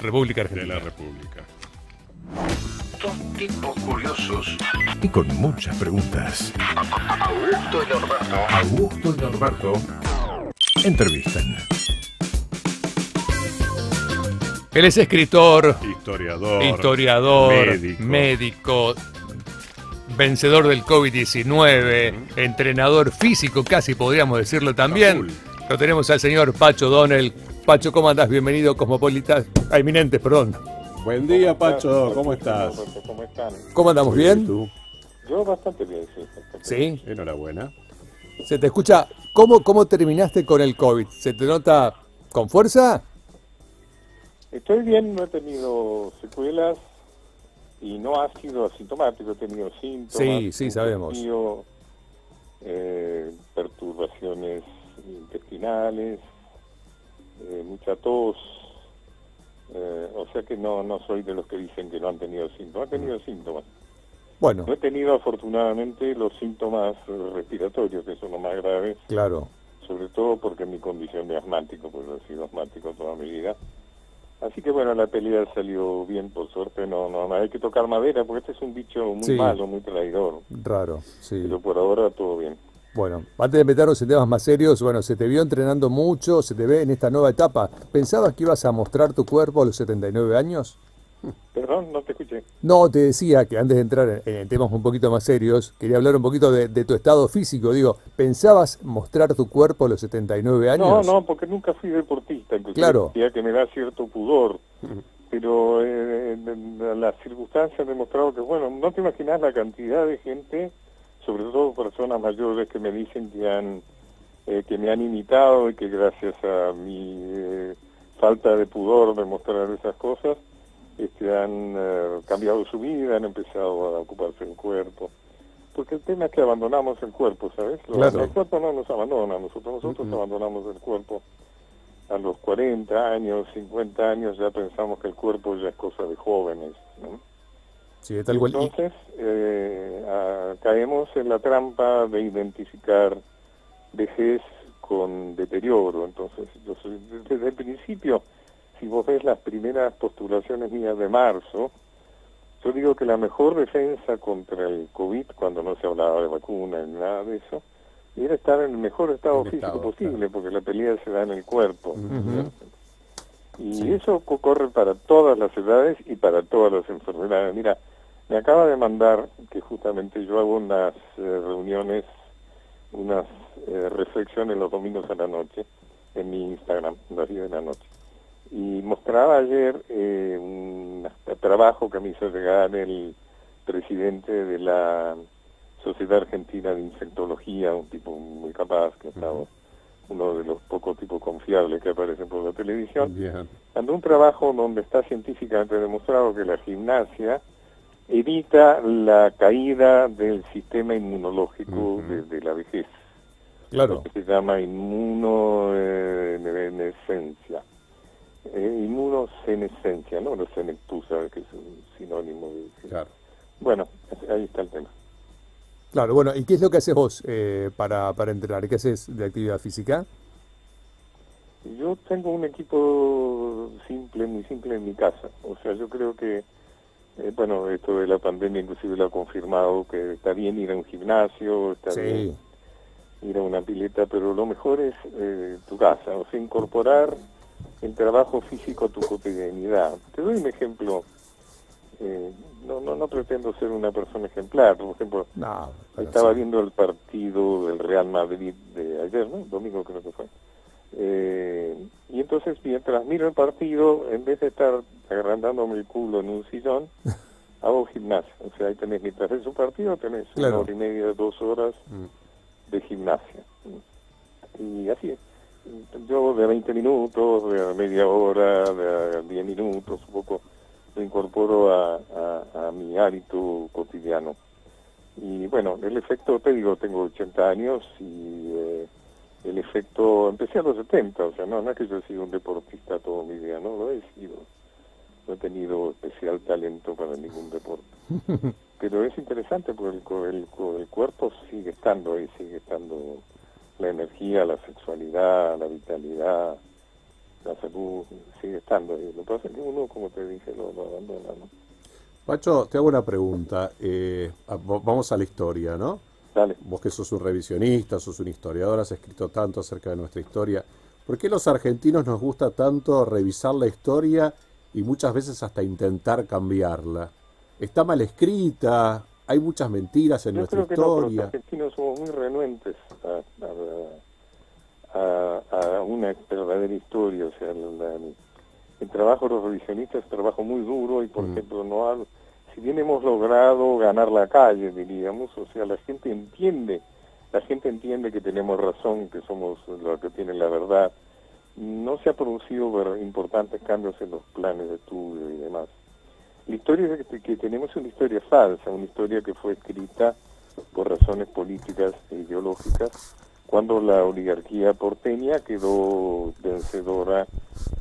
República de Argentina. la República. Dos tipos curiosos. Y con muchas preguntas. Augusto y Norberto. Augusto y Norberto entrevistan. Él es escritor, Historiador. historiador, médico. médico, vencedor del COVID-19, entrenador físico, casi podríamos decirlo también. Lo tenemos al señor Pacho Donel. Pacho, ¿cómo andás? Bienvenido, Cosmopolita. Ah, eminentes, perdón. Buen día, Pacho. ¿Cómo estás? ¿Cómo están? ¿Cómo andamos? ¿Y ¿Bien? tú? Yo bastante bien, sí. bastante bien. Sí. Enhorabuena. Se te escucha. ¿Cómo, ¿Cómo terminaste con el COVID? ¿Se te nota con fuerza? Estoy bien, no he tenido secuelas y no ha sido asintomático, he tenido síntomas. Sí, sí, sabemos. frío, eh, perturbaciones intestinales, eh, mucha tos. eh, o sea que no, no soy de los que dicen que no han tenido síntomas. Han tenido síntomas. Bueno, No he tenido afortunadamente los síntomas respiratorios, que son los más graves. claro. sobre todo porque mi condición de asmático, pues he sido asmático toda mi vida. Así que bueno, la pelea salió bien, por suerte, no, no, no hay que tocar madera, porque este es un bicho muy Sí. malo, muy traidor. Raro, sí. Pero por ahora todo bien. Bueno, antes de meternos en temas más serios, bueno, se te vio entrenando mucho, se te ve en esta nueva etapa. ¿Pensabas que ibas a mostrar tu cuerpo a los 79 años? Perdón, no te escuché. No, te decía que antes de entrar en, en temas un poquito más serios, quería hablar un poquito de, de tu estado físico. Digo, ¿pensabas mostrar tu cuerpo a los 79 No, años? no, porque nunca fui deportista, Claro. ya que me da cierto pudor. Pero eh, las circunstancias han demostrado que, bueno, no te imaginas la cantidad de gente, sobre todo personas mayores que me dicen que han eh, que me han imitado y que gracias a mi eh, falta de pudor de mostrar esas cosas, este, han eh, cambiado su vida, han empezado a ocuparse del cuerpo. Porque el tema es que abandonamos el cuerpo, ¿sabes? Lo- Claro. El cuerpo no nos abandona, nosotros, nosotros abandonamos el cuerpo. A los 40 años, 50 años ya pensamos que el cuerpo ya es cosa de jóvenes, ¿no? Sí, tal cual. Y- Entonces, eh, caemos en la trampa de identificar vejez con deterioro. Entonces, yo soy- desde el principio, si vos ves las primeras postulaciones mías de marzo, yo digo que la mejor defensa contra el COVID, cuando no se hablaba de vacuna ni nada de eso, era estar en el mejor estado físico estado, posible, porque la pelea se da en el cuerpo. Y Sí. eso corre para todas las edades y para todas las enfermedades. Mira, me acaba de mandar que justamente yo hago unas eh, reuniones, unas eh, reflexiones los domingos a la noche en mi Instagram, las 10 de la noche. Y mostraba ayer eh, un trabajo que me hizo llegar el presidente de la Sociedad Argentina de Insectología, un tipo muy capaz, que ha estado uno de los pocos tipos confiables que aparecen por la televisión, Bien. un trabajo donde está científicamente demostrado que la gimnasia evita la caída del sistema inmunológico Ujú. de, de la vejez, claro. lo que se llama inmunosenescencia. Eh, inmunosenescencia, no la senectusa, que es un sinónimo de. Claro. Bueno, ahí está el tema. Claro, bueno, ¿y qué es lo que haces vos eh, para, para entrenar? ¿Qué haces de actividad física? Yo tengo un equipo simple, muy simple en mi casa. O sea, yo creo que, eh, bueno, esto de la pandemia inclusive lo ha confirmado, que está bien ir a un gimnasio, está Sí, bien ir a una pileta, pero lo mejor es eh, tu casa, o sea, incorporar el trabajo físico a tu cotidianidad. Te doy un ejemplo. eh, no, no, no pretendo ser una persona ejemplar. Por ejemplo, no. estaba sí. viendo el partido del Real Madrid de ayer, ¿no? Domingo creo que fue. Eh, y entonces mientras miro el partido, en vez de estar agarrándome el culo en un sillón, hago gimnasia. O sea, ahí tenés, mientras ves un partido, tenés Claro. una hora y media, dos horas Mm. de gimnasia. Y así es. Yo de 20 minutos, de media hora, de 10 minutos, un poco lo incorporo a, a- a mi hábito cotidiano. Y bueno, el efecto, te digo, tengo 80 años y eh, el efecto, empecé a los 70, o sea, no, no es que yo he sido un deportista toda mi vida, no lo he sido. No he tenido especial talento para ningún deporte. Pero es interesante porque el, el, el cuerpo sigue estando ahí, sigue estando la energía, la sexualidad, la vitalidad. la salud sigue estando ahí. Lo que pasa es que uno, como te dije, lo, lo abandona, ¿no? Pacho, te hago una pregunta. Eh, a- vo- vamos a la historia, ¿no? Dale. Vos que sos un revisionista, sos un historiador, has escrito tanto acerca de nuestra historia. ¿Por qué los argentinos nos gusta tanto revisar la historia y muchas veces hasta intentar cambiarla? ¿Está mal escrita? ¿Hay muchas mentiras en Yo nuestra creo que no, pero los historia? argentinos somos muy renuentes a, a- a- a una verdadera historia. O sea, el, el- el trabajo de los revisionistas es un trabajo muy duro y, por Mm. ejemplo, no ha- si bien hemos logrado ganar la calle, diríamos, o sea, la gente entiende, la gente entiende que tenemos razón, que somos los que tienen la verdad. No se ha producido importantes cambios en los planes de estudio y demás. La historia es que, que tenemos una historia falsa, una historia que fue escrita por razones políticas e ideológicas, cuando la oligarquía porteña quedó vencedora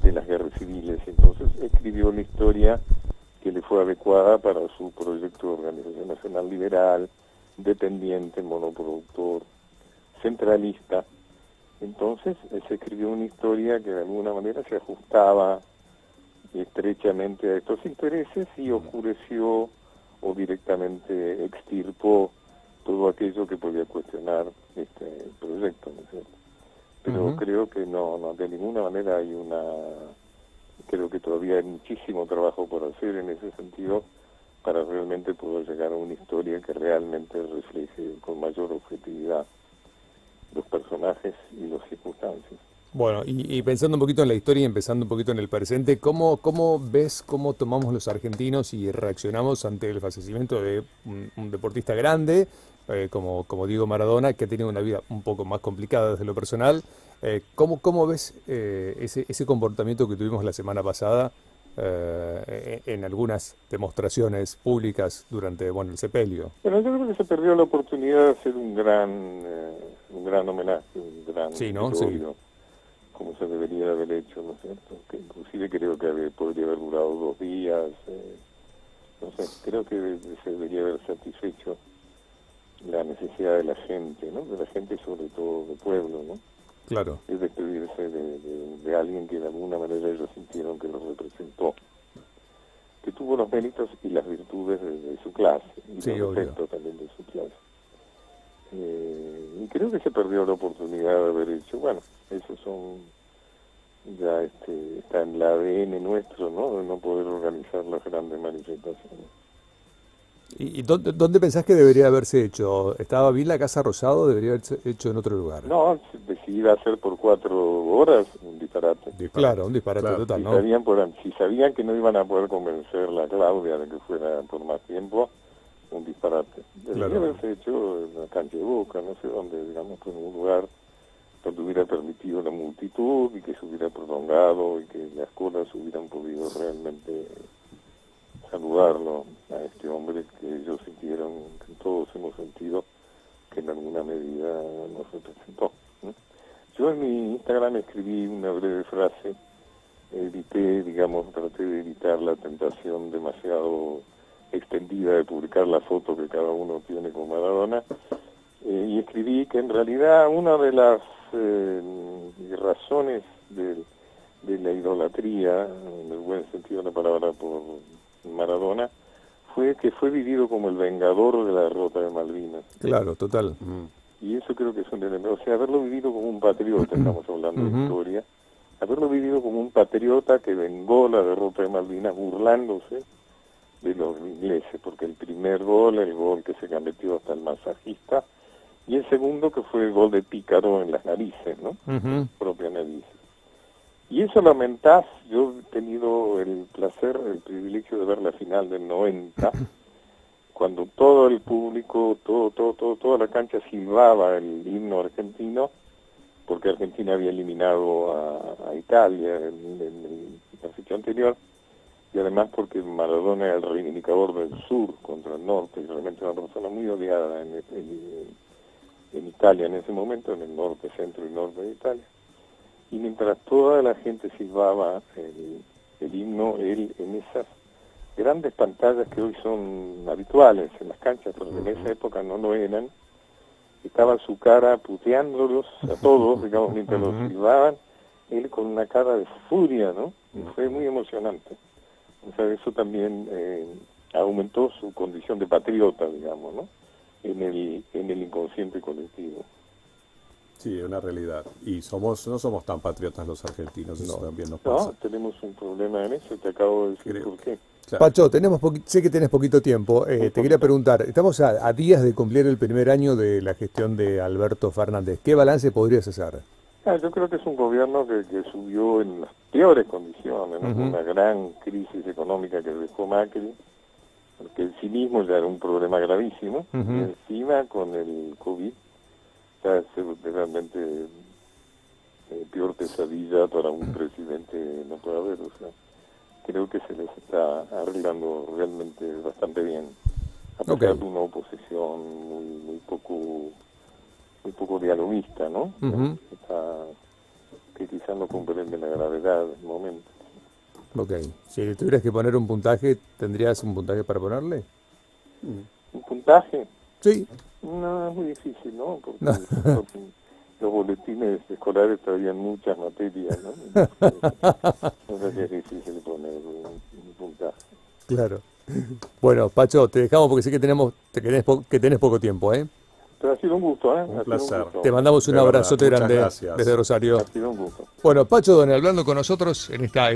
de las guerras civiles. Entonces escribió la historia que le fue adecuada para su proyecto de organización nacional liberal, dependiente, monoproductor, centralista. Entonces eh, se escribió una historia que de alguna manera se ajustaba estrechamente a estos intereses y oscureció o directamente extirpó todo aquello que podía cuestionar este proyecto, ¿no es cierto? Pero creo que no, no, de ninguna manera hay una, creo que todavía hay muchísimo trabajo por hacer en ese sentido para realmente poder llegar a una historia que realmente refleje con mayor objetividad los personajes y las circunstancias. Bueno, y, pensando un poquito en la historia y empezando un poquito en el presente, ¿cómo, cómo ves cómo tomamos los argentinos y reaccionamos ante el fallecimiento de un, un deportista grande, eh, como, como Diego Maradona, que ha tenido una vida un poco más complicada desde lo personal? Eh, ¿cómo, ¿Cómo ves eh, ese, ese comportamiento que tuvimos la semana pasada eh, en, algunas demostraciones públicas durante bueno, el sepelio? Bueno, yo creo que se perdió la oportunidad de hacer un gran, eh, un gran homenaje, un gran Sí, como se debería haber hecho, ¿no es cierto? Que inclusive creo que podría haber durado dos días, eh, no sé, creo que se debería haber satisfecho la necesidad de la gente, ¿no? De la gente sobre todo de pueblo, ¿no? Claro. es despedirse de, de- de alguien que de alguna manera ellos sintieron que los representó, que tuvo los méritos y las virtudes de, de su clase, y Sí, los defectos también de su clase. Eh, y creo que se perdió la oportunidad de haber hecho, bueno, esos son, ya este, está en el ADN nuestro, ¿no? De no poder organizar las grandes manifestaciones. ¿Y, y dónde, dónde pensás que debería haberse hecho? ¿Estaba bien la Casa Rosado o debería haberse hecho en otro lugar? No, si iba a ser por cuatro horas, un disparate. Claro, un disparate Claro, total, si, ¿no? sabían por, si sabían que no iban a poder convencer a Claudia de que fuera por más tiempo, un disparate. Debería Claro. haberse hecho en la cancha de Boca, no sé dónde, digamos, en un lugar donde hubiera permitido la multitud y que se hubiera prolongado y que las colas hubieran podido realmente saludarlo a este breve frase, evité, digamos, traté de evitar la tentación demasiado extendida de publicar la foto que cada uno tiene con Maradona, eh, y escribí que en realidad una de las eh, razones de la idolatría, en el buen sentido de la palabra, por Maradona, fue que fue vivido como el vengador de la derrota de Malvinas. Claro, total. Y eso creo que es un elemento, o sea, haberlo vivido como un patriota, estamos hablando de historia, haberlo vivido como un patriota que vengó la derrota de Malvinas burlándose de los ingleses, porque el primer gol, el gol que se cometió hasta el masajista, y el segundo que fue el gol de Pícaro en las narices, ¿no? Ujú. propia nariz. Y eso lo aumentás, yo he tenido el placer, el privilegio de ver la final del 90, cuando todo el público, todo, todo, todo, toda la cancha silbaba el himno argentino, porque Argentina había eliminado a, a Italia en, en la fecha anterior, y además porque Maradona era el reivindicador del sur contra el norte, y realmente una persona muy odiada en, en- en Italia en ese momento, en el norte, centro y norte de Italia. Y mientras toda la gente silbaba el, el himno, él en esas grandes pantallas que hoy son habituales en las canchas, pero en esa época no lo eran, estaba su cara puteándolos a todos, digamos, mientras los silbaban, él con una cara de furia, ¿no? Y fue muy emocionante. O sea, eso también eh, aumentó su condición de patriota, digamos, ¿no? En el, en el inconsciente colectivo. Sí, es una realidad. Y somos no somos tan patriotas los argentinos, eso también nos No, pasa. tenemos un problema en eso, te acabo de decir Creo por qué. Claro. Pacho, tenemos sé que tenés poquito tiempo. eh, te quería preguntar, estamos a, a días de cumplir el primer año de la gestión de Alberto Fernández. ¿Qué balance podrías hacer? Ah, yo creo que es un gobierno que, que subió en las peores condiciones, una gran crisis económica que dejó Macri, porque el cinismo ya era un problema gravísimo, y encima con el COVID, ya es realmente eh, peor pesadilla para un presidente no puede haber, o sea, creo que se les está arreglando realmente bastante bien, a pesar de una oposición muy, muy poco muy poco dialoguista, ¿no? Está, que quizás no comprende la gravedad del momento. Ok, si le tuvieras que poner un puntaje, ¿tendrías un puntaje para ponerle? ¿Un puntaje? Sí. No, es muy difícil, ¿no? Porque No. los, boletines escolares traían muchas materias, ¿no? Entonces, o sea que es difícil poner un, un puntaje. Claro. Bueno, Pacho, te dejamos porque sé que tenemos que tenés, po- que tenés poco tiempo, ¿eh? Pero ha sido un gusto, ¿eh? Un placer. gusto. Te mandamos un abrazote grande gracias. desde Rosario. Ha sido un gusto. Bueno, Pacho Donel hablando con nosotros en esta